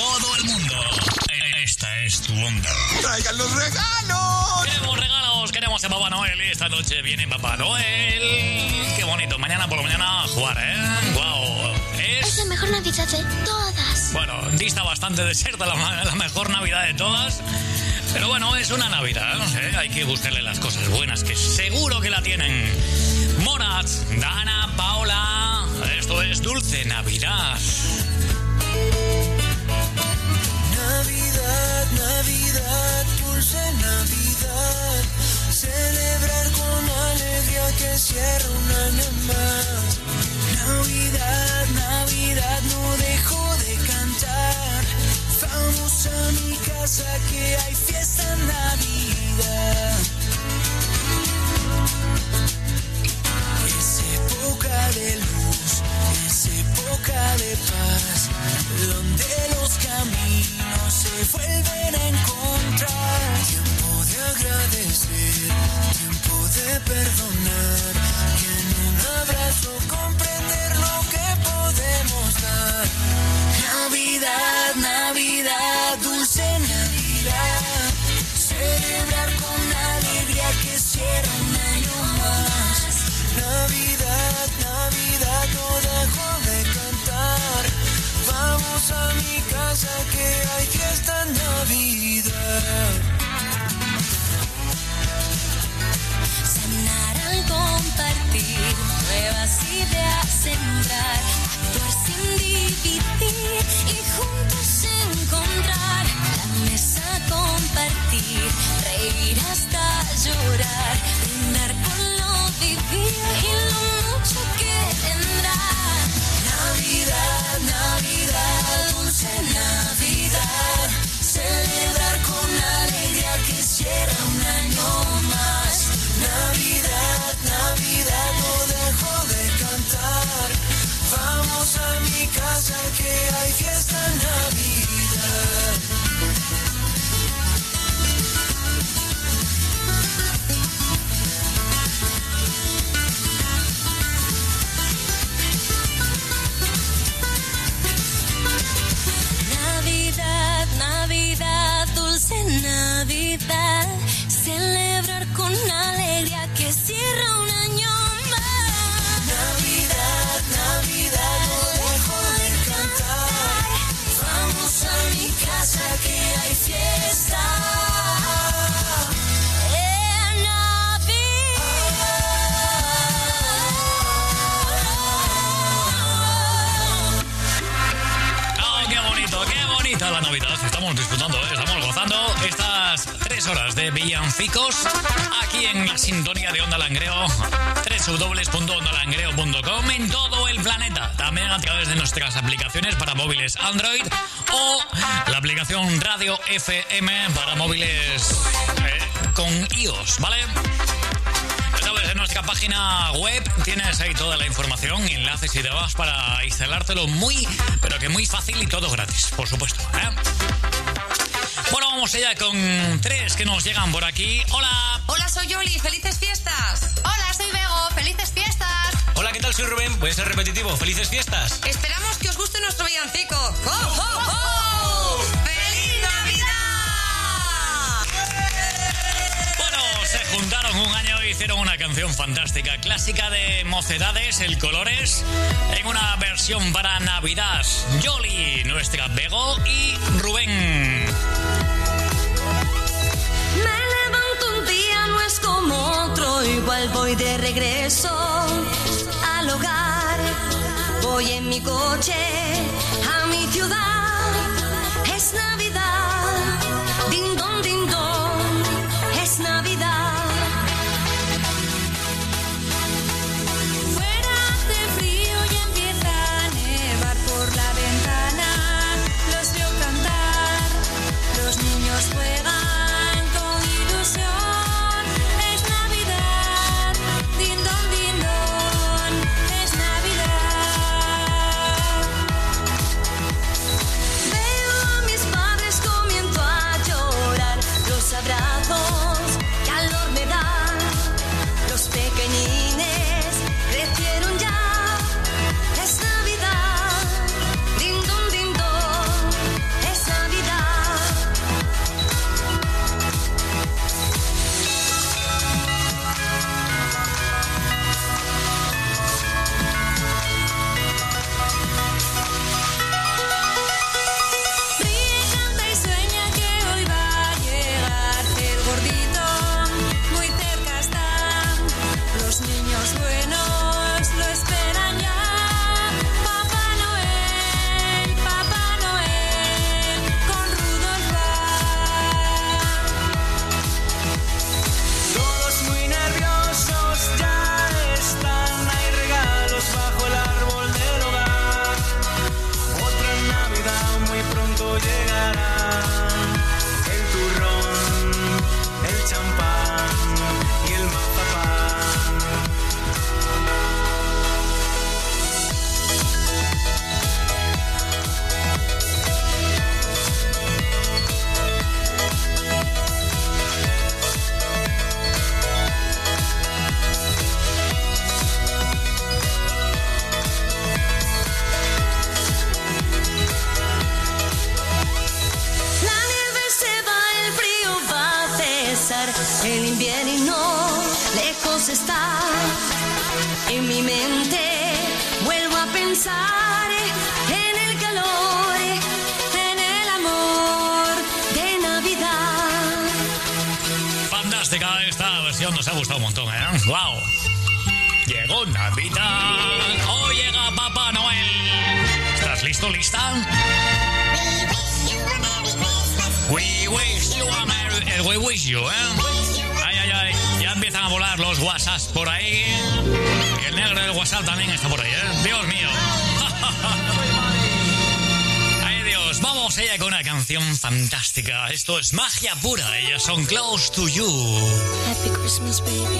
todo el mundo. Esta es tu onda. ¡Traigan los regalos! Queremos regalos, queremos a Papá Noel. Y esta noche viene Papá Noel. Qué bonito. Mañana por la mañana jugar, ¿eh? ¡Wow! Es la mejor Navidad de todas. Bueno, dista bastante de ser la, la mejor Navidad de todas. Pero bueno, es una Navidad, no sé, hay que buscarle las cosas buenas, que seguro que la tienen. Morat, Dana, Paula, esto es Dulce Navidad. Navidad, Navidad, dulce Navidad. Celebrar con alegría que cierra un año. Navidad, Navidad, no dejo de cantar. Vamos a mi casa que hay fiesta en Navidad. Es época de luz, es época de paz, Vamos estamos gozando estas tres horas de villancicos aquí en la sintonía de Onda Langreo, www.ondalangreo.com en todo el planeta. También a través de nuestras aplicaciones para móviles Android o la aplicación Radio FM para móviles eh, con iOS, ¿vale? En nuestra página web tienes ahí toda la información, enlaces y demás para instalártelo muy, pero que muy fácil y todo gratis, por supuesto. ¿eh? Vamos allá con tres que nos llegan por aquí. Hola. Hola, soy Yoli, felices fiestas. Hola, soy Bego, felices fiestas. Hola, ¿qué tal? Soy Rubén. Voy a ser repetitivo. ¡Felices fiestas! Esperamos que os guste nuestro villancico. ¡Ho, ho, ho! ¡Feliz Navidad! Bueno, se juntaron un año y hicieron una canción fantástica, clásica de Mocedades, El Colores, en una versión para Navidad. Yoli, nuestra Bego y Rubén. Voy de regreso al hogar. Voy en mi coche en el calor, en el amor de Navidad. Fantástica esta versión, nos ha gustado un montón, ¿eh? ¡Wow! Llegó Navidad, hoy llega Papá Noel. ¿Estás listo, lista? We wish you a merry... El we wish you, ¿eh? Ay, ay, ay. Ya empiezan a volar los WhatsApps por ahí. Y el negro del WhatsApp también está por ahí, ¿eh? Dios mío. Vamos allá con una canción fantástica. Esto es magia pura. Ellas son Close to You. Happy Christmas, baby,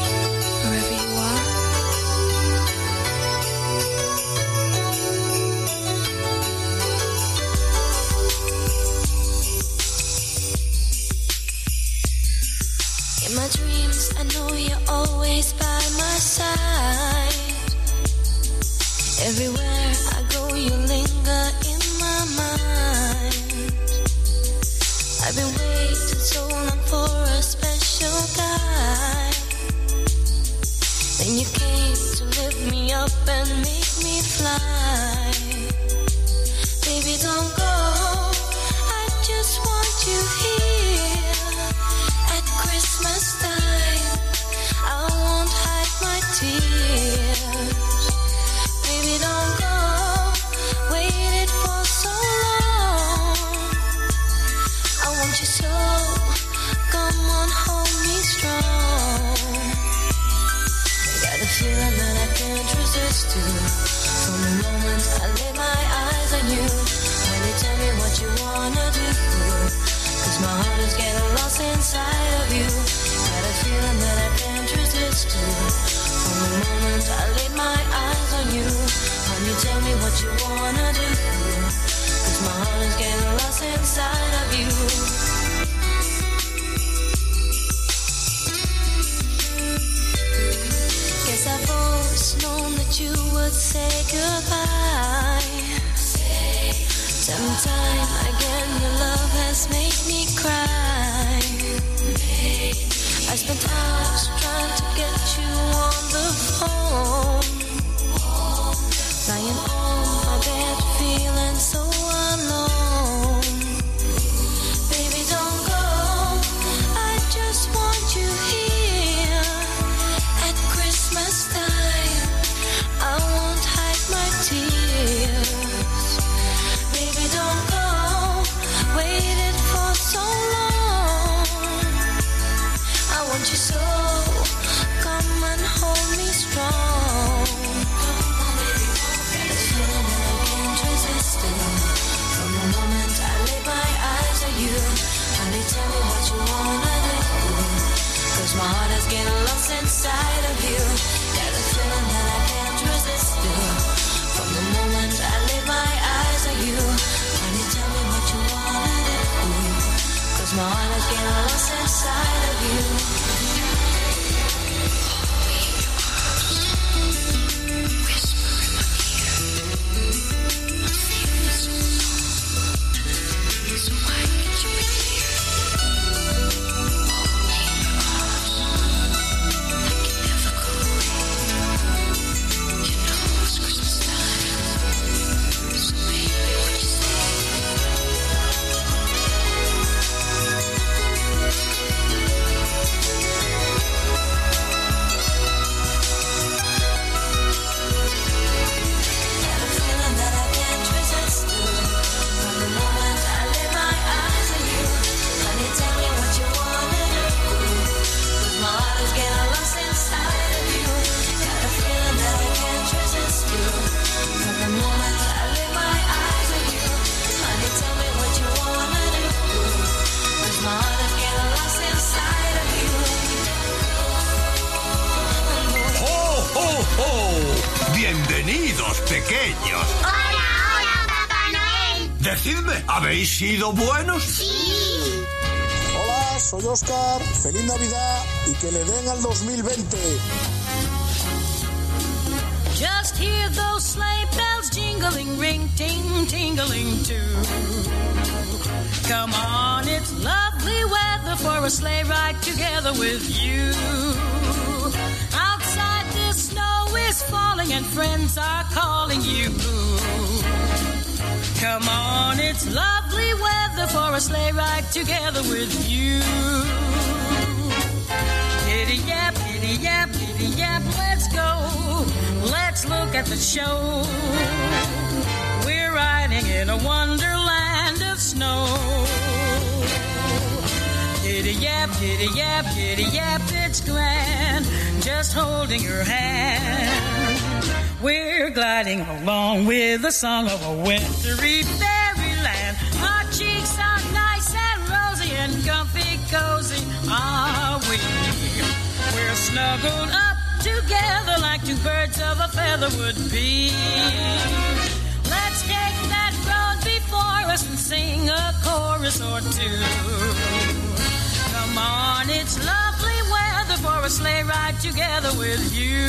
can't. From the moment I lay my eyes on you, when you tell me what you wanna do. Cause my heart is getting lost inside of you. Got a feeling that I can't resist you. From the moment I laid my eyes on you, when you tell me what you wanna do. Cause my heart is getting lost inside of you. Known that you would say goodbye. Sometime again, your love has made me cry. I spent hours trying to get you on the phone. Lying on my bed, feeling so sido buenos? Sí. Hola, soy Oscar. Feliz Navidad y que le den al 2020. Just hear those sleigh bells jingling, ring, ting, tingling too. Come on, it's lovely weather for a sleigh ride together with you. Outside the snow snow is falling and friends are calling you. Come on, it's lovely weather for a sleigh ride together with you. Giddy yap, giddy yap, giddy yap, let's go. Let's look at the show. We're riding in a wonderland of snow. Giddy yap, giddy yap, giddy yap, it's grand. Just holding your hand. We're gliding along with the song of a wintry fairyland. Our cheeks are nice and rosy and comfy cozy are we. We're snuggled up together like two birds of a feather would be. Let's take that road before us and sing a chorus or two. Come on, it's lovely weather for a sleigh ride together with you.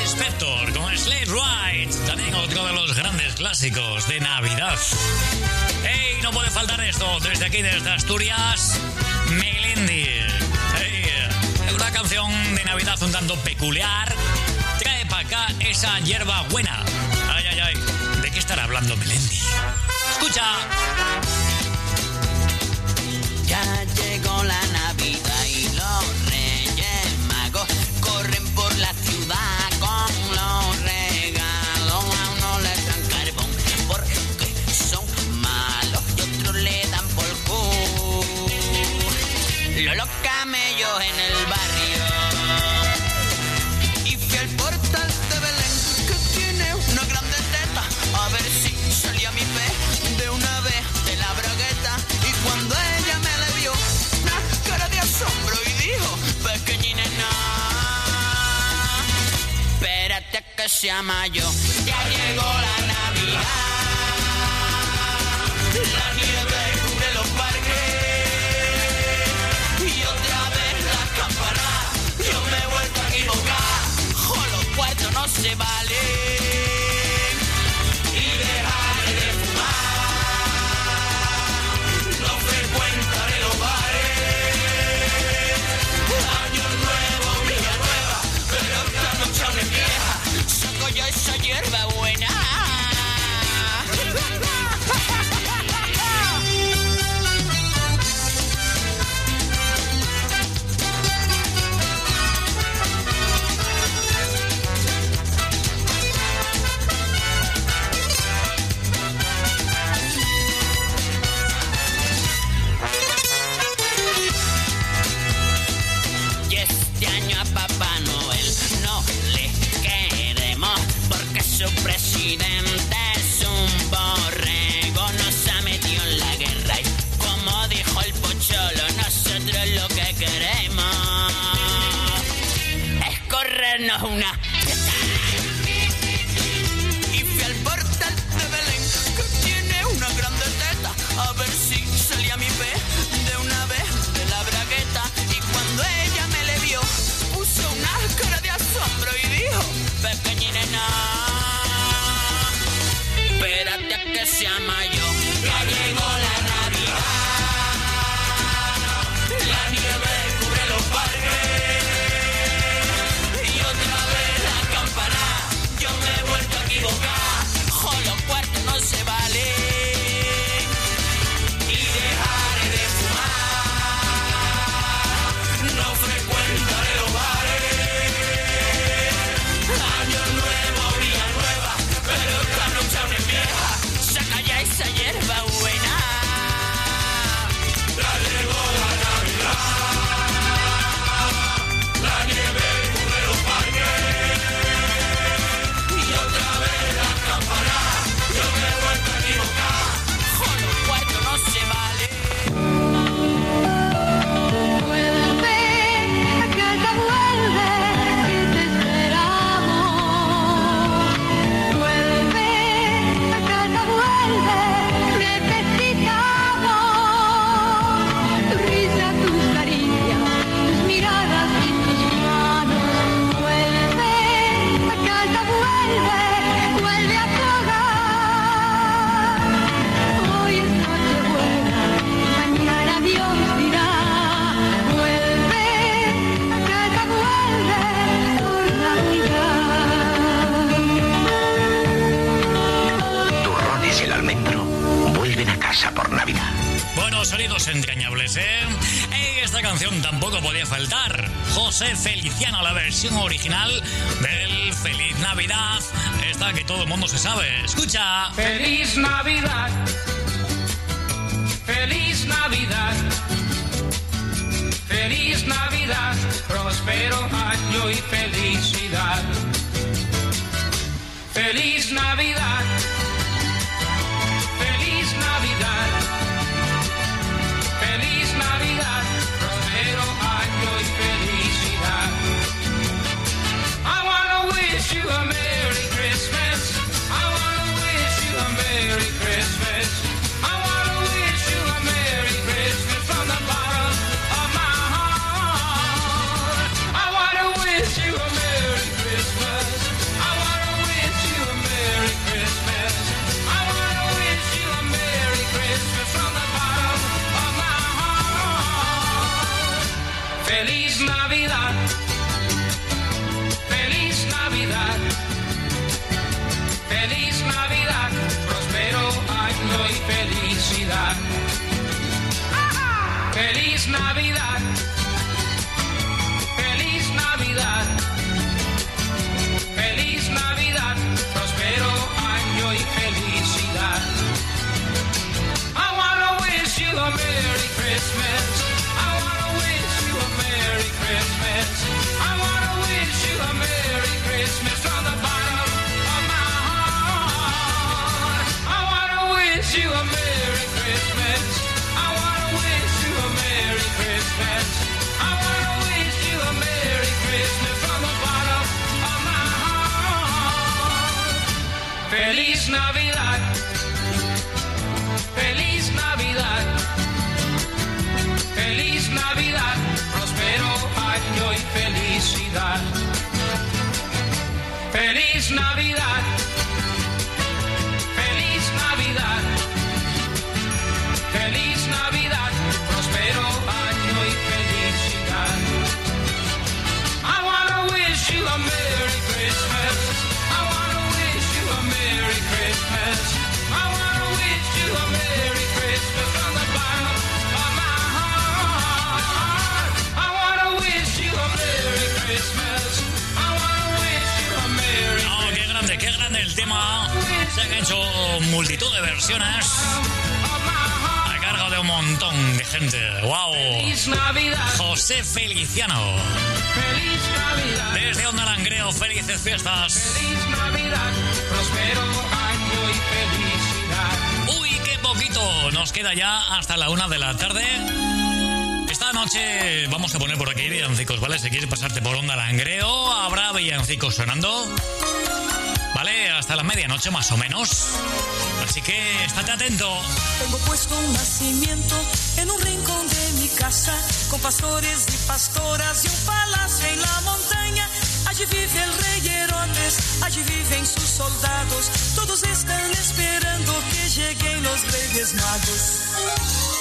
Phil Spector con Slade Ride, también otro de los grandes clásicos de Navidad. ¡Ey! No puede faltar esto, desde aquí, desde Asturias, Melendi. ¡Ey! Una canción de Navidad un tanto peculiar. Trae para acá esa hierba buena. ¡Ay, ay, ay! ¿De qué estará hablando Melendi? ¡Escucha! Ya llegó la Navidad Ya llegó la Navidad. La nieve cubre los parques. Y otra vez las campanas. Yo me he vuelto a equivocar. Los cuartos no se valen. Esa hierba buena. se llama yo. Ya llegó la Navidad, la nieve Se han hecho multitud de versiones a cargo de un montón de gente. ¡Wow! ¡Feliz Navidad! José Feliciano. ¡Feliz Navidad! Desde Onda Langreo, felices fiestas. ¡Feliz Navidad! Prospero año y felicidad. ¡Uy, qué poquito! Nos queda ya hasta la una de la tarde noche vamos a poner por aquí villancicos, ¿vale? Si quieres pasarte por Onda Langreo, habrá villancicos sonando. ¿Vale? Hasta la medianoche más o menos. Así que estate atento. Tengo puesto un nacimiento en un rincón de mi casa, con pastores y pastoras y un palacio en la montaña. Allí vive el rey Herodes, allí viven sus soldados. Todos están esperando que lleguen los reyes magos.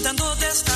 cantando desde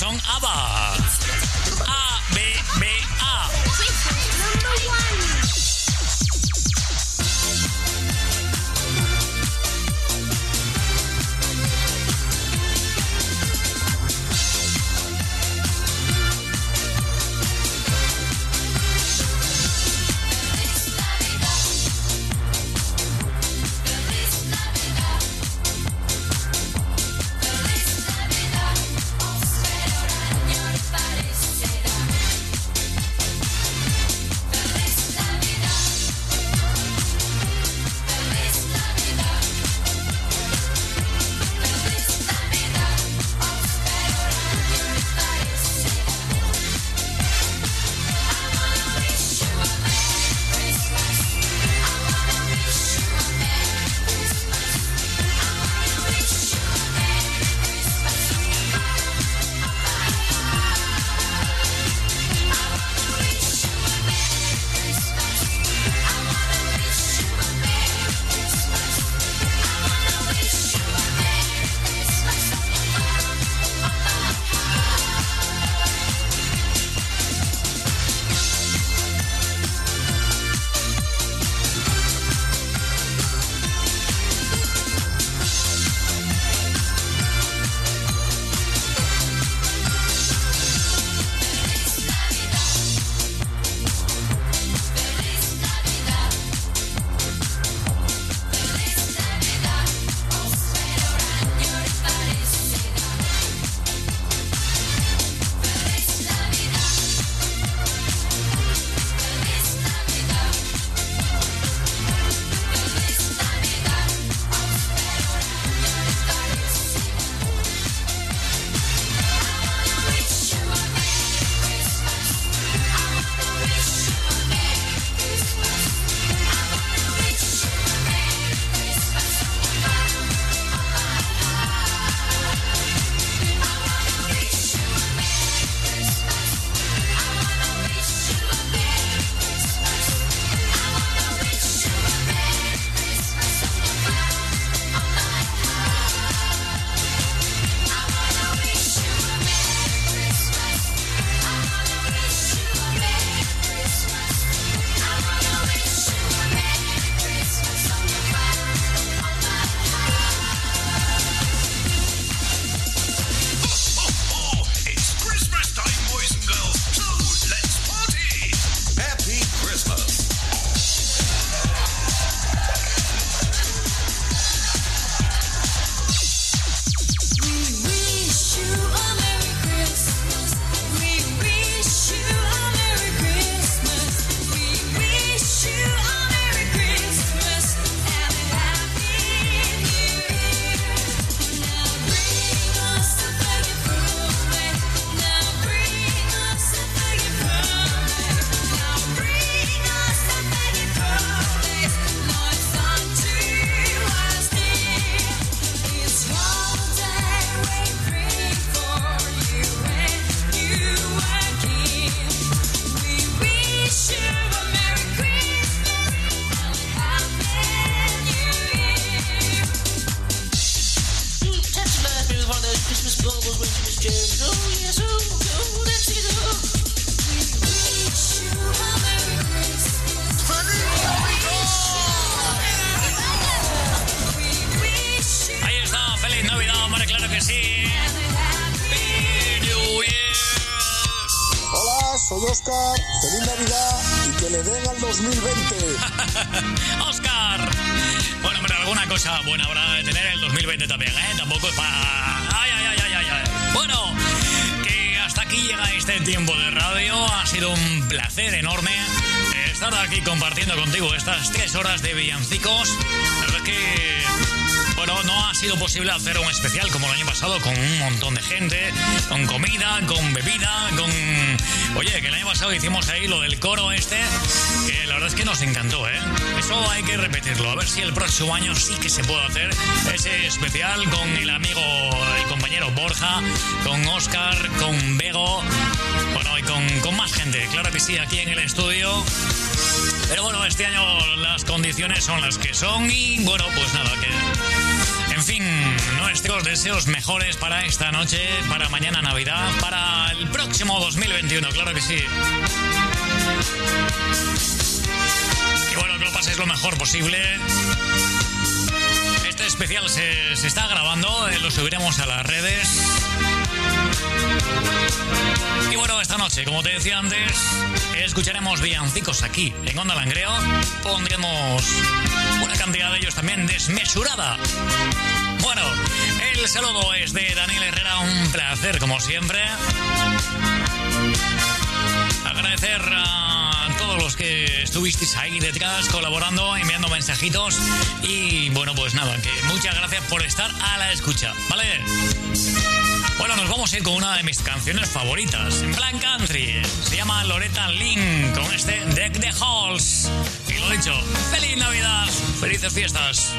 Song ABBA. Oscar. Feliz Navidad y que le den al 2020. Oscar. Bueno, hombre, alguna cosa buena habrá de tener el 2020 también, ¿eh? Tampoco es para... Ay, ay, ay, ay, ay. Bueno, que hasta aquí llega este tiempo de radio. Ha sido un placer enorme estar aquí compartiendo contigo estas tres horas de villancicos. La verdad es que... Ha sido posible hacer un especial como el año pasado con un montón de gente, con comida, con bebida, con... Oye, que el año pasado hicimos ahí lo del coro este, que la verdad es que nos encantó, ¿eh? Eso hay que repetirlo, a ver si el próximo año sí que se puede hacer ese especial con el amigo, el compañero Borja, con Oscar, con Bego, bueno, y con, con más gente, claro que sí, aquí en el estudio. Pero bueno, este año las condiciones son las que son y bueno, pues nada, que... Nuestros deseos mejores para esta noche, para mañana Navidad, para el próximo 2021, claro que sí. Y bueno, que lo pases lo mejor posible. Este especial se, se está grabando, eh, lo subiremos a las redes. Y bueno, esta noche, como te decía antes, escucharemos villancicos aquí en Onda Langreo. Pondremos una cantidad de ellos también desmesurada. Bueno, el saludo es de Daniel Herrera, un placer como siempre. Agradecer a todos los que estuvisteis ahí detrás colaborando, enviando mensajitos y bueno, pues nada, que muchas gracias por estar a la escucha, ¿vale? Bueno, nos vamos a ir con una de mis canciones favoritas, en plan country. Se llama Loretta Lynn con este Deck the Halls. Y lo dicho, ¡Feliz Navidad! ¡Felices fiestas!